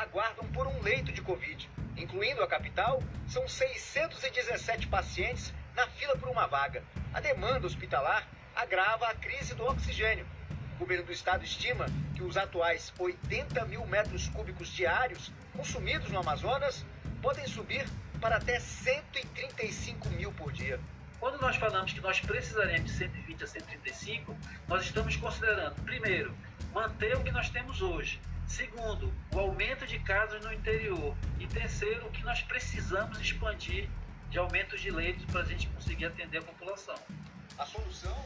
aguardam por um leito de Covid. Incluindo a capital, são 617 pacientes na fila por uma vaga. A demanda hospitalar agrava a crise do oxigênio. O governo do estado estima que os atuais 80 mil metros cúbicos diários consumidos no Amazonas podem subir para até 135 mil por dia. Quando nós falamos que nós precisaremos de 120 a 135, nós estamos considerando, primeiro, manter o que nós temos hoje. Segundo, o aumento casos no interior. E terceiro, que nós precisamos expandir de aumentos de leitos para a gente conseguir atender a população. A solução.